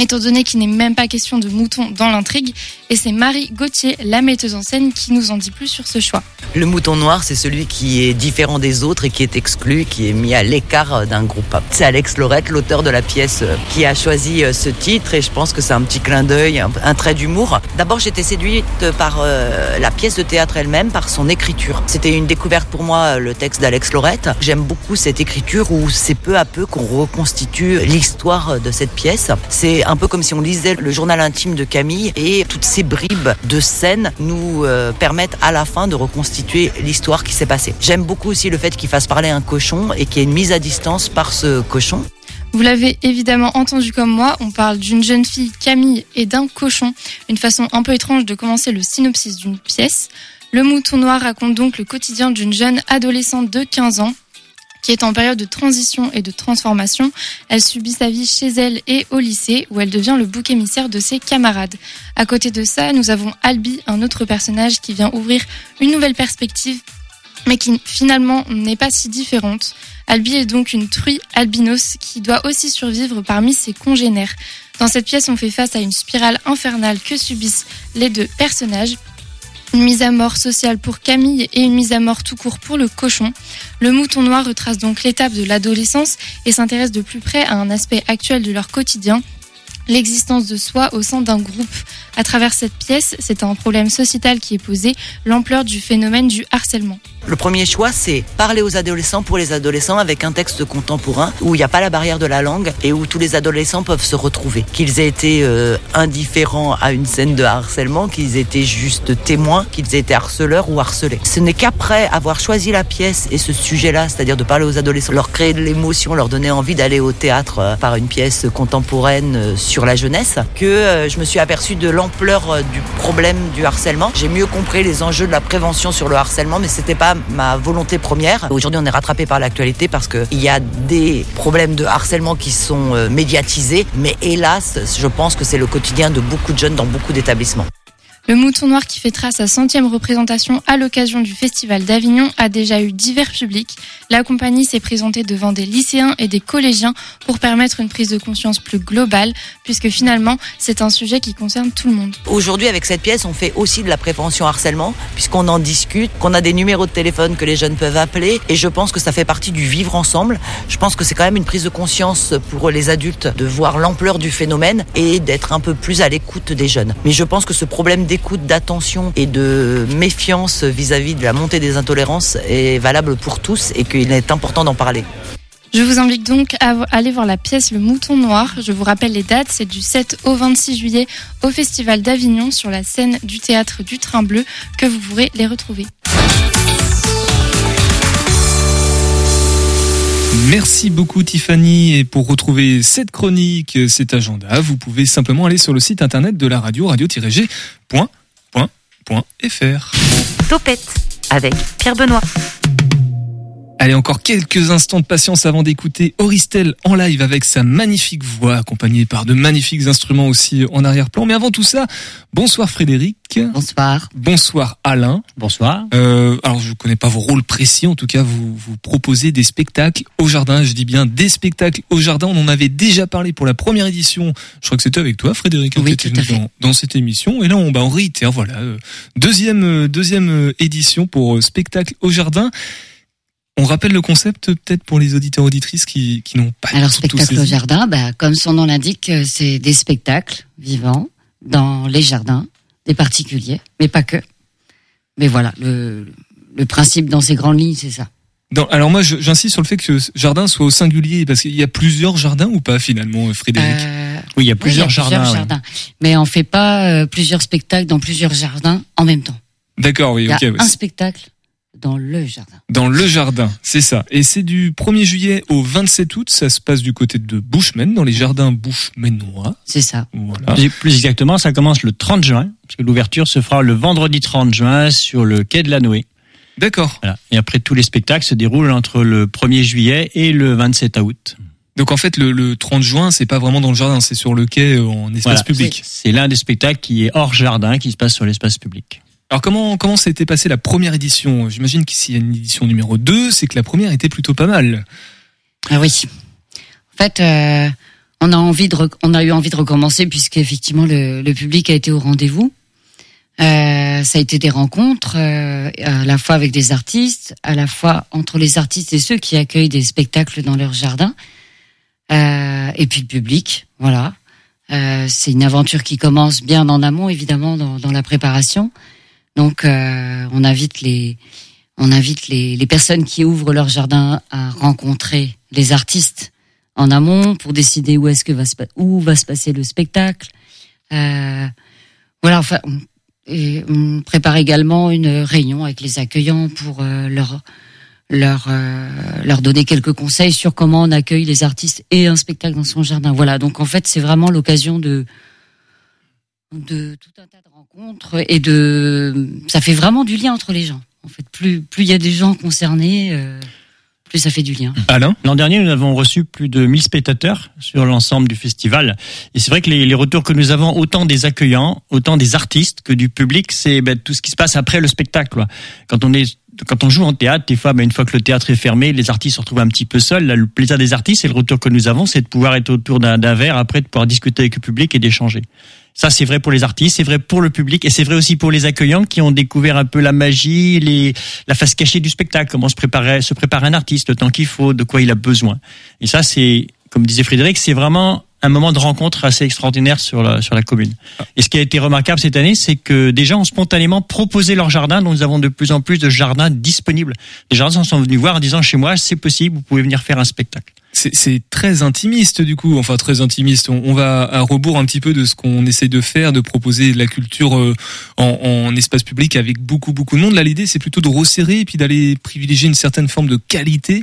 étant donné qu'il n'est même pas question de mouton dans l'intrigue. Et c'est Marie Gauthier, la metteuse en scène, qui nous en dit plus sur ce choix. Le mouton noir, c'est celui qui est différent des autres et qui est exclu, qui est mis à l'écart euh, d'un groupe. C'est Alex Lorette, l'auteur de la pièce, euh, qui a choisi euh, ce titre et je pense que c'est un petit clin d'œil, un, trait d'humour. D'abord, j'étais séduite par la pièce de théâtre elle-même, par son écriture. C'était une découverte pour moi, le texte d'Alex Lorette. J'aime beaucoup cette écriture où c'est peu à peu qu'on reconstitue l'histoire de cette pièce. C'est un peu comme si on lisait le journal intime de Camille et toutes ces bribes de scènes nous euh, permettent à la fin de reconstituer l'histoire qui s'est passée. J'aime beaucoup aussi le fait qu'il fasse parler un cochon et qu'il y ait une mise à distance par ce cochon. Vous l'avez évidemment entendu comme moi, on parle d'une jeune fille, Camille, et d'un cochon. Une façon un peu étrange de commencer le synopsis d'une pièce. Le mouton noir raconte donc le quotidien d'une jeune adolescente de 15 ans qui est en période de transition et de transformation. Elle subit sa vie chez elle et au lycée où elle devient le bouc émissaire de ses camarades. À côté de ça, nous avons Albi, un autre personnage qui vient ouvrir une nouvelle perspective mais qui finalement n'est pas si différente. Albi est donc une truie albinos qui doit aussi survivre parmi ses congénères. Dans cette pièce, on fait face à une spirale infernale que subissent les deux personnages. Une mise à mort sociale pour Camille et une mise à mort tout court pour le cochon. Le mouton noir retrace donc l'étape de l'adolescence et s'intéresse de plus près à un aspect actuel de leur quotidien, l'existence de soi au sein d'un groupe. À travers cette pièce, c'est un problème sociétal qui est posé, l'ampleur du phénomène du harcèlement. Le premier choix, c'est parler aux adolescents pour les adolescents avec un texte contemporain où il n'y a pas la barrière de la langue et où tous les adolescents peuvent se retrouver. Qu'ils aient été euh, indifférents à une scène de harcèlement, qu'ils aient été juste témoins, qu'ils aient été harceleurs ou harcelés. Ce n'est qu'après avoir choisi la pièce et ce sujet-là, c'est-à-dire de parler aux adolescents, leur créer de l'émotion, leur donner envie d'aller au théâtre euh, par une pièce contemporaine euh, sur la jeunesse, que euh, je me suis aperçu de l'ampleur du problème du harcèlement. J'ai mieux compris les enjeux de la prévention sur le harcèlement, mais c'était pas ma volonté première. Aujourd'hui, on est rattrapé par l'actualité parce qu'il y a des problèmes de harcèlement qui sont euh, médiatisés, mais hélas, je pense que c'est le quotidien de beaucoup de jeunes dans beaucoup d'établissements. Le Mouton Noir qui fêtera sa centième représentation à l'occasion du Festival d'Avignon a déjà eu divers publics. La compagnie s'est présentée devant des lycéens et des collégiens pour permettre une prise de conscience plus globale, puisque finalement c'est un sujet qui concerne tout le monde. Aujourd'hui, avec cette pièce, on fait aussi de la prévention harcèlement, puisqu'on en discute, qu'on a des numéros de téléphone que les jeunes peuvent appeler, et je pense que ça fait partie du vivre ensemble. Je pense que c'est quand même une prise de conscience pour les adultes de voir l'ampleur du phénomène et d'être un peu plus à l'écoute des jeunes. Mais je pense que ce problème d'attention et de méfiance vis-à-vis de la montée des intolérances est valable pour tous et qu'il est important d'en parler. Je vous invite donc à aller voir la pièce Le Mouton Noir. Je vous rappelle les dates, c'est du 7 au 26 juillet au Festival d'Avignon sur la scène du théâtre du Train Bleu que vous pourrez les retrouver. Merci beaucoup Tiffany et pour retrouver cette chronique, cet agenda, vous pouvez simplement aller sur le site internet de la radio radio-g.fr. Topette avec Pierre Benoît. Allez, encore quelques instants de patience avant d'écouter Auristel en live avec sa magnifique voix, accompagnée par de magnifiques instruments aussi en arrière-plan. Mais avant tout ça, bonsoir Frédéric. Bonsoir. Bonsoir Alain. Bonsoir. Euh, alors je connais pas vos rôles précis, en tout cas vous vous proposez des spectacles au jardin. Je dis bien des spectacles au jardin. On en avait déjà parlé pour la première édition. Je crois que c'était avec toi, Frédéric, hein, Oui, qui était tout à venu fait. dans, dans cette émission. Et là on, bah, on réitère, voilà, euh, deuxième euh, deuxième euh, édition pour spectacle au jardin. On rappelle le concept euh, peut-être pour les auditeurs auditrices qui, qui n'ont pas Alors, tout- tout spectacle au jardin, bah, comme son nom l'indique, euh, c'est des spectacles vivants dans les jardins, des particuliers, mais pas que. Mais voilà, le, le principe dans ces grandes lignes, c'est ça. Alors moi j'insiste sur le fait que ce jardin soit au singulier parce qu'il y a plusieurs jardins ou pas finalement euh, Frédéric? Oui, il y a plusieurs jardins, ouais. Mais on fait pas euh, plusieurs spectacles dans plusieurs jardins en même temps. D'accord, oui, Il y a ok. ouais. un spectacle dans le jardin. Dans le jardin, c'est ça. Et c'est du 1er juillet au 27 août. Ça se passe du côté de Bushman, dans les jardins Bushmanois. C'est ça. Voilà. Plus, plus exactement, ça commence le 30 juin, parce que l'ouverture se fera le vendredi 30 juin sur le quai de la Noé. D'accord. Voilà. Et après, tous les spectacles se déroulent entre le 1er juillet et le 27 août. Donc en fait, le, le 30 juin, c'est pas vraiment dans le jardin, c'est sur le quai euh, en espace Voilà. public. C'est l'un des spectacles qui est hors jardin, qui se passe sur l'espace public. Alors comment comment ça a été passé la première édition? J'imagine qu'ici il y a une édition numéro 2, c'est que la première était plutôt pas mal. Ah oui. En fait, euh, on a envie de, on a eu envie de recommencer puisque effectivement le, le public a été au rendez-vous. Euh, ça a été des rencontres euh, à la fois avec des artistes, à la fois entre les artistes et ceux qui accueillent des spectacles dans leur jardin, euh, et puis le public. Voilà. Euh, c'est une aventure qui commence bien en amont, évidemment, dans, dans la préparation. Donc, euh, on invite les, on invite les, les personnes qui ouvrent leur jardin à rencontrer les artistes en amont pour décider où est-ce que va se, où va se passer le spectacle. Euh, voilà, enfin, on, prépare également une réunion avec les accueillants pour euh, leur leur leur donner quelques conseils sur comment on accueille les artistes et un spectacle dans son jardin. Voilà, donc en fait, c'est vraiment l'occasion de de tout un tas de rencontres et de ça fait vraiment du lien entre les gens. En fait, plus plus il y a des gens concernés, euh, plus ça fait du lien. Alain? L'an dernier, nous avons reçu plus de 1000 spectateurs sur l'ensemble du festival. Et c'est vrai que les, les retours que nous avons, autant des accueillants, autant des artistes que du public, c'est ben, tout ce qui se passe après le spectacle. quoi. Quand on est quand on joue en théâtre, des fois, ben, une fois que le théâtre est fermé, les artistes se retrouvent un petit peu seuls. Là, le plaisir des artistes et le retour que nous avons, c'est de pouvoir être autour d'un d'un verre, après de pouvoir discuter avec le public et d'échanger. Ça, c'est vrai pour les artistes, c'est vrai pour le public et c'est vrai aussi pour les accueillants qui ont découvert un peu la magie, les, la face cachée du spectacle, comment se préparer, se préparer un artiste, le temps qu'il faut, de quoi il a besoin. Et ça, c'est, comme disait Frédéric, c'est vraiment un moment de rencontre assez extraordinaire sur la, sur la commune. Et ce qui a été remarquable cette année, c'est que des gens ont spontanément proposé leur jardin, donc nous avons de plus en plus de jardins disponibles. Les jardins sont venus voir en disant chez moi, c'est possible, vous pouvez venir faire un spectacle. C'est c'est très intimiste du coup, enfin très intimiste. On, on va à rebours un petit peu de ce qu'on essaye de faire, de proposer de la culture euh, en, en espace public avec beaucoup beaucoup de monde. Là, l'idée c'est plutôt de resserrer et puis d'aller privilégier une certaine forme de qualité.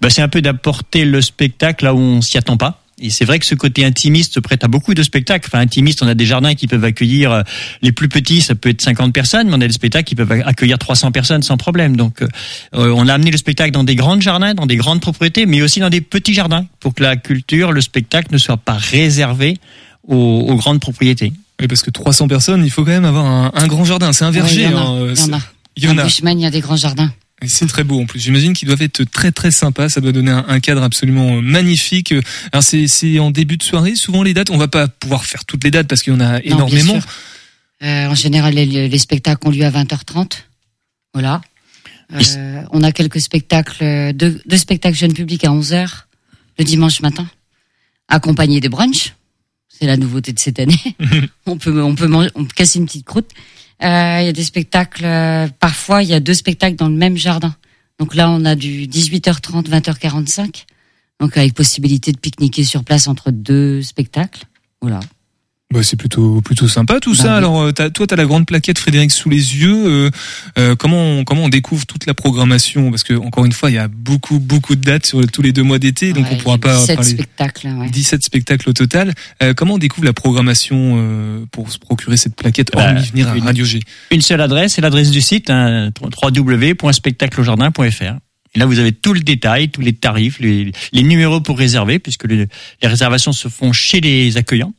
bah, c'est un peu d'apporter le spectacle là où on s'y attend pas. Et c'est vrai que ce côté intimiste se prête à beaucoup de spectacles. Enfin, intimiste, on a des jardins qui peuvent accueillir euh, les plus petits, ça peut être 50 personnes, mais on a des spectacles qui peuvent accueillir 300 personnes sans problème. Donc, euh, on a amené le spectacle dans des grands jardins, dans des grandes propriétés, mais aussi dans des petits jardins, pour que la culture, le spectacle ne soit pas réservé aux, aux grandes propriétés. Oui, parce que 300 personnes, il faut quand même avoir un, un grand jardin. C'est un verger. Ouais, il y en a, hein, il y en a. Il y en a. Bushman, il y a des grands jardins. Et c'est très beau en plus. J'imagine qu'ils doivent être très très sympas. Ça doit donner un, un cadre absolument euh, magnifique. Alors c'est c'est en début de soirée. Souvent les dates, on va pas pouvoir faire toutes les dates parce qu'il y en a énormément. Euh, en général, les, les spectacles ont lieu à 20h30. Voilà. Euh, on a quelques spectacles, euh, deux, deux spectacles jeunes publics à 11h le dimanche matin, accompagnés de brunch. C'est la nouveauté de cette année. on peut, on peut manger, on peut casser une petite croûte. Euh, Il y a des spectacles, euh, parfois il y a deux spectacles dans le même jardin. Donc là, on a du 18h30, 20h45. Donc avec possibilité de pique-niquer sur place entre deux spectacles. Voilà. Bah, c'est plutôt plutôt sympa tout ça. Bah oui. Alors euh, t'as- toi t'as la grande plaquette Frédéric sous les yeux. Euh, euh, comment on, comment on découvre toute la programmation? Parce que encore une fois il y a beaucoup beaucoup de dates sur tous les deux mois d'été, donc Ouais, on pourra pas 17 parler. spectacles, ouais. 17 spectacles au total. Euh, comment on découvre la programmation euh, pour se procurer cette plaquette Bah, hormis venir à une- Radio G? Une seule adresse, c'est l'adresse du site, hein, www.spectacleaujardin.fr. Et là, vous avez tout le détail, tous les tarifs, les, les numéros pour réserver, puisque les, les réservations se font chez les accueillants.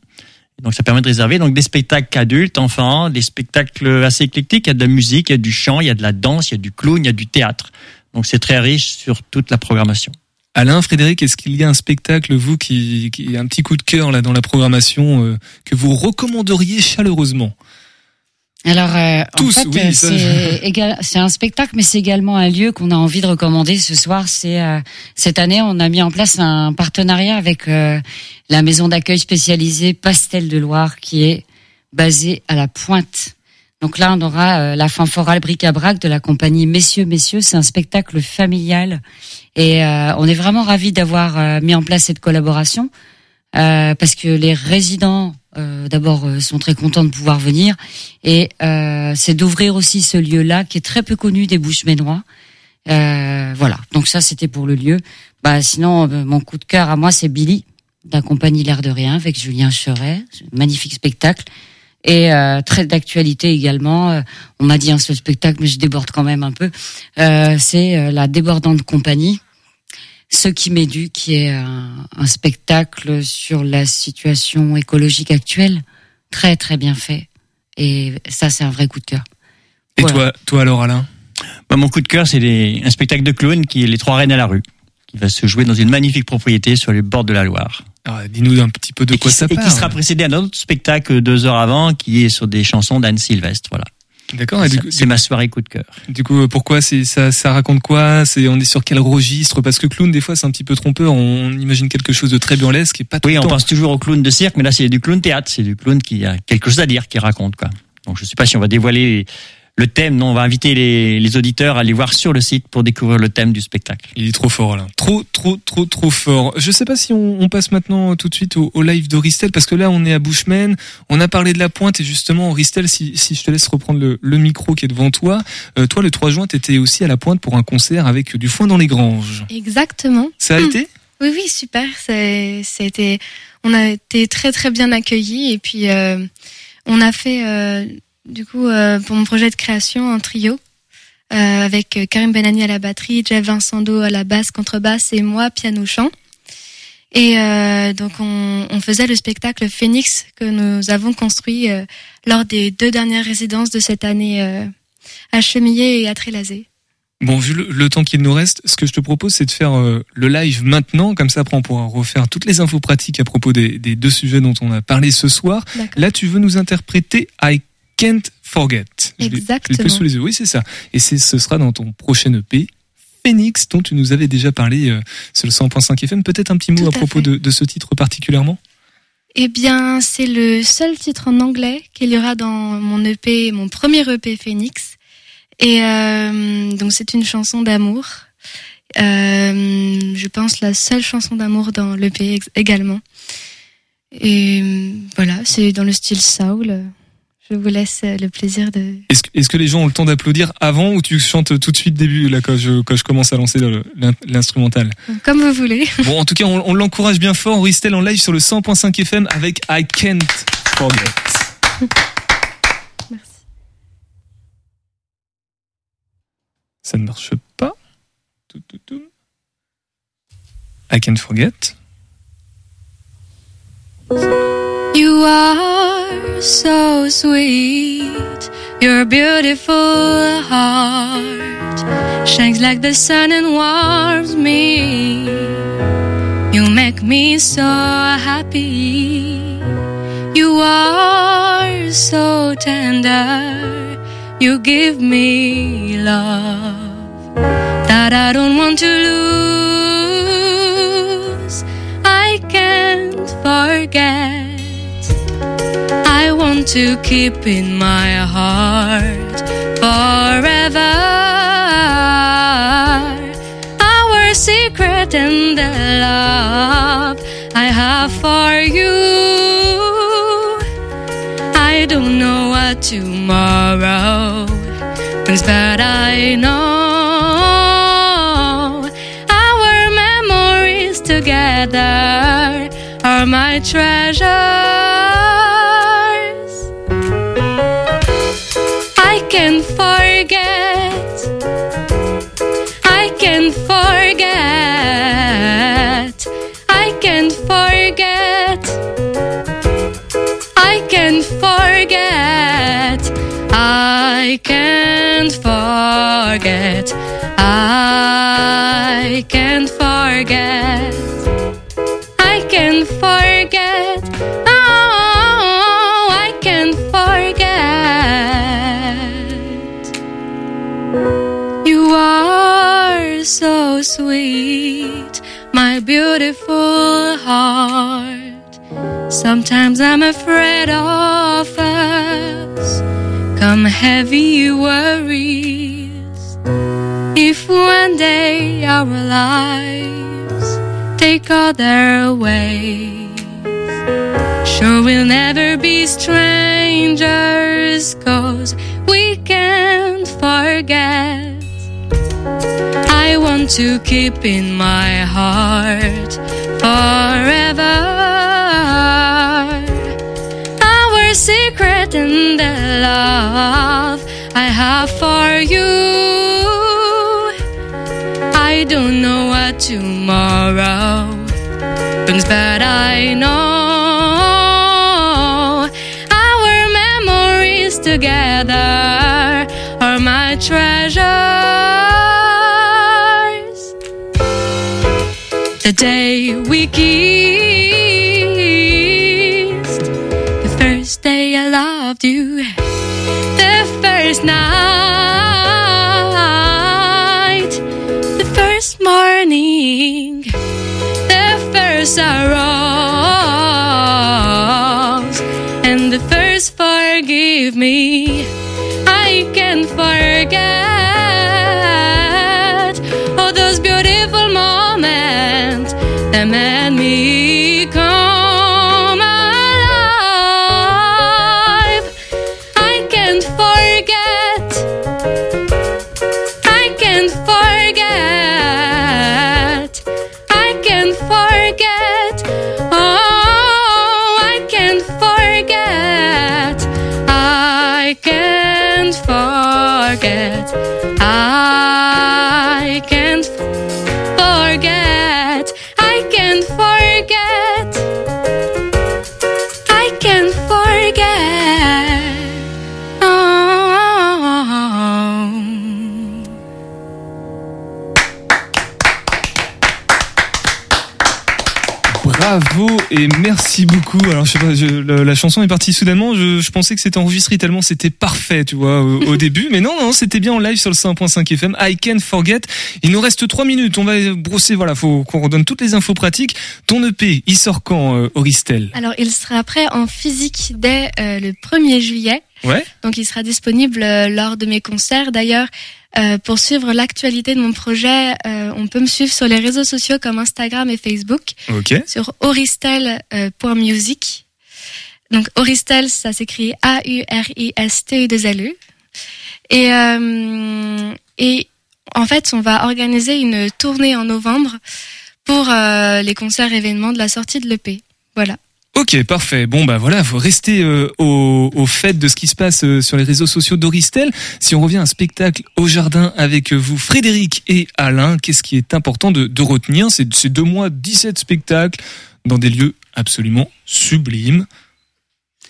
Donc ça permet de réserver donc des spectacles adultes, enfants, des spectacles assez éclectiques. Il y a de la musique, il y a du chant, il y a de la danse, il y a du clown, il y a du théâtre. Donc c'est très riche sur toute la programmation. Alain, Frédéric, est-ce qu'il y a un spectacle, vous, qui, qui a un petit coup de cœur là dans la programmation euh, que vous recommanderiez chaleureusement? Alors, euh, Tous, en fait, oui, c'est égal- c'est un spectacle, mais c'est également un lieu qu'on a envie de recommander ce soir. C'est euh, cette année, on a mis en place un partenariat avec euh, la maison d'accueil spécialisée Pastel de Loire, qui est basée à la Pointe. Donc là, on aura euh, la fanforale bric-à-brac de la compagnie Messieurs, Messieurs. C'est un spectacle familial, et euh, on est vraiment ravis d'avoir euh, mis en place cette collaboration euh, parce que les résidents euh, d'abord euh, sont très contents de pouvoir venir et euh, c'est d'ouvrir aussi ce lieu-là qui est très peu connu des Bouches-Ménois. Euh, voilà, donc ça c'était pour le lieu. Bah sinon euh, mon coup de cœur à moi c'est Billy de compagnie L'air de rien avec Julien Cheret, magnifique spectacle. Et euh, très d'actualité également. on m'a dit un seul spectacle, mais je déborde quand même un peu. C'est la débordante compagnie ce qui m'éduque, qui est un, un spectacle sur la situation écologique actuelle, très très bien fait. Et ça, c'est un vrai coup de cœur. Et toi, toi alors, Alain? Bah, mon coup de cœur, c'est les- un spectacle de clown qui est Les Trois Reines à la rue, qui va se jouer dans une magnifique propriété sur les bords de la Loire. Ah, Dis-nous un petit peu de et quoi qui, ça et parle. qui sera précédé d'un autre spectacle deux heures avant, qui est sur des chansons d'Anne Sylvestre. Voilà. D'accord. C'est ma soirée coup de cœur. Du coup, pourquoi c'est ça, ça raconte quoi? C'est on est sur quel registre? Parce que clown, des fois, c'est un petit peu trompeur. On imagine quelque chose de très burlesque et pas tout Oui, le on pense toujours au clown de cirque, mais là c'est du clown théâtre, c'est du clown qui a quelque chose à dire, qui raconte quoi. Donc je sais pas si on va dévoiler le thème, non, on va inviter les, les auditeurs à aller voir sur le site pour découvrir le thème du spectacle. Il est trop fort là. Trop, trop, trop, trop fort. Je sais pas si on, on passe maintenant tout de suite au, au live de Ristel parce que là on est à Bushman. On a parlé de la pointe et justement Ristel, si, si je te laisse reprendre le, le micro qui est devant toi, euh, toi le 3 juin t'étais aussi à la pointe pour un concert avec du foin dans les granges. Exactement. Ça a été Oui, oui, super. C'est, ça a été, on a été très très bien accueillis et puis euh, on a fait euh, du coup euh, pour mon projet de création un trio euh, avec Karim Benani à la batterie, Jeff Vincendo à la basse, contrebasse et moi piano chant. Et euh, donc on, on faisait le spectacle Phoenix que nous avons construit euh, lors des deux dernières résidences de cette année euh, à Chemillé et à Trélazé. Bon, vu le, le temps qu'il nous reste, ce que je te propose, c'est de faire euh, le live maintenant, comme ça après on pourra refaire toutes les infos pratiques à propos des, des deux sujets dont on a parlé ce soir. Là, tu veux nous interpréter I Can't Forget. L'ai- Je l'ai Exactement. sous les yeux. Oui, c'est ça. Et c'est, ce sera dans ton prochain EP. Phoenix, dont tu nous avais déjà parlé euh, sur le 100.5 FM. Peut-être un petit mot Tout à à propos de, de ce titre particulièrement? Eh bien, c'est le seul titre en anglais qu'il y aura dans mon EP, mon premier EP Phoenix. Et euh, donc, c'est une chanson d'amour. Euh, je pense la seule chanson d'amour dans l'EP également. Et voilà, c'est dans le style soul. Je vous laisse euh, le plaisir de. Est-ce, que- les gens ont le temps d'applaudir avant ou tu chantes tout de suite début, là, quand je, quand je commence à lancer l'instrumental? Comme vous voulez. Bon, en tout cas, on, on l'encourage bien fort. Ristel en live sur le 100.5 FM avec I Can't Forget. Ça ne marche pas. I Can't Forget. You are so sweet. Your beautiful heart shines like the sun and warms me. You make me so happy. You are so tender. You give me love that I don't want to lose. I can't forget. Want to keep in my heart forever our secret and the love I have for you. I don't know what tomorrow brings, but I know our memories together are my treasures. I can't forget. I can't forget. I can't forget. Oh, I can't forget. You are so sweet, my beautiful heart. Sometimes I'm afraid of us. Come heavy worries. If one day our lives take other ways, sure we'll never be strangers, cause we can't forget. I want to keep in my heart forever the love I have for you. I don't know what tomorrow brings, but I know our memories together are my treasures. The day forget et merci beaucoup. Alors je sais pas, je- la, chanson est partie soudainement. Je, je pensais que c'était enregistré tellement c'était parfait, tu vois, au, début. Mais non, non, c'était bien en live sur le 101.5 FM. I can't forget. Il nous reste trois minutes. On va brosser. Voilà, faut qu'on redonne toutes les infos pratiques. Ton EP, il sort quand, euh, Auristel Alors, il sera prêt en physique dès euh, le 1er juillet. Ouais. Donc, il sera disponible euh, lors de mes concerts. D'ailleurs, euh, pour suivre l'actualité de mon projet, euh, on peut me suivre sur les réseaux sociaux comme Instagram et Facebook. Ok. Sur oristel.music. Donc, Oristel, ça s'écrit A-U-R-I-S-T-E-2-L-E. Et, euh, et en fait, on va organiser une tournée en novembre pour euh, les concerts événements de la sortie de l'EP. Voilà. Ok, parfait. Bon bah voilà, faut rester euh, au, au fait de ce qui se passe euh, sur les réseaux sociaux d'Auristel. Si on revient à un spectacle au jardin avec euh, vous, Frédéric et Alain, qu'est-ce qui est important de, de retenir? C'est ces deux mois, 17 spectacles dans des lieux absolument sublimes.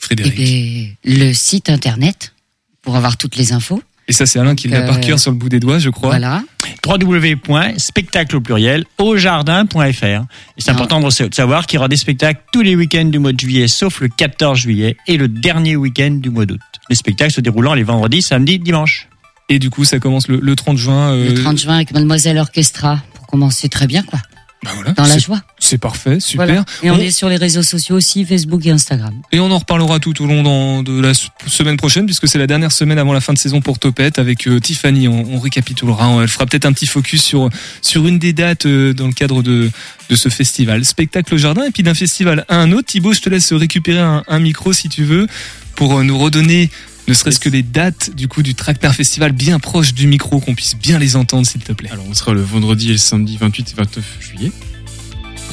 Frédéric. Et le site internet pour avoir toutes les infos. Et ça, c'est Alain qui l'a Euh, par cœur sur le bout des doigts, je crois. Voilà. www.spectacle au pluriel au jardin.fr. Et c'est important de sa- de savoir qu'il y aura des spectacles tous les week-ends du mois de juillet, sauf le 14 juillet et le dernier week-end du mois d'août. Les spectacles se déroulant les vendredis, samedis, dimanches. Et du coup, ça commence le, le 30 juin. euh, Le 30 juin avec Mademoiselle Orchestra pour commencer très bien, quoi. Dans la joie. C'est parfait, super. Voilà. Et on, On- est sur les réseaux sociaux aussi, Facebook et Instagram. Et on en reparlera tout au long dans- de la semaine prochaine, puisque c'est la dernière semaine avant la fin de saison pour Topette avec euh, Tiffany. On, on récapitulera, on- elle fera peut-être un petit focus sur sur une des dates euh, dans le cadre de de ce festival, spectacle au jardin, et puis d'un festival à un autre. Thibaut, je te laisse récupérer un, un micro si tu veux pour euh, nous redonner. Ne serait-ce que les dates du coup du Tractor Festival bien proche du micro, qu'on puisse bien les entendre, s'il te plaît. Alors on sera le vendredi et le samedi 28 et 29 juillet,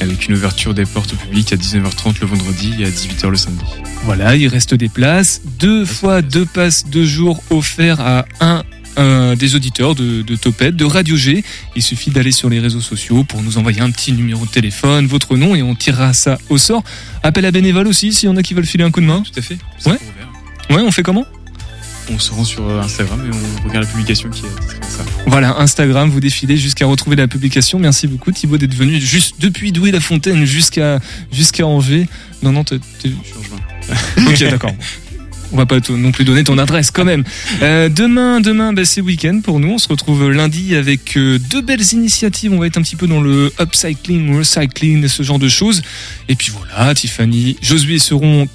avec une ouverture des portes au public à 19h30 le vendredi et à 18h le samedi. Voilà, il reste des places. Deux fois deux passes deux jours offerts à un euh, des auditeurs de, de Topette, de Radio G. Il suffit d'aller sur les réseaux sociaux pour nous envoyer un petit numéro de téléphone, votre nom, et on tirera ça au sort. Appel à bénévoles aussi, s'il y en a qui veulent filer un coup de main. Tout à fait. Ouais. Ouais, on fait comment? On se rend sur euh, Instagram et on regarde la publication qui est ça. Voilà, Instagram, vous défilez jusqu'à retrouver la publication. Merci beaucoup Thibaut d'être venu juste depuis Douai-la-Fontaine jusqu'à jusqu'à Angers. Non, non, t'es... t'es- Ok, d'accord. On va pas t- non plus donner ton adresse quand même. Euh, demain, demain, bah, c'est week-end pour nous. On se retrouve lundi avec euh, deux belles initiatives. On va être un petit peu dans le upcycling, recycling, ce genre de choses. Et puis voilà, Tiffany, Josué seront.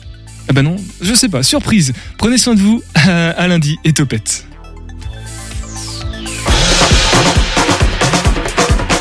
Ah bah non, je sais pas. Surprise. Prenez soin de vous. À, à lundi et topette.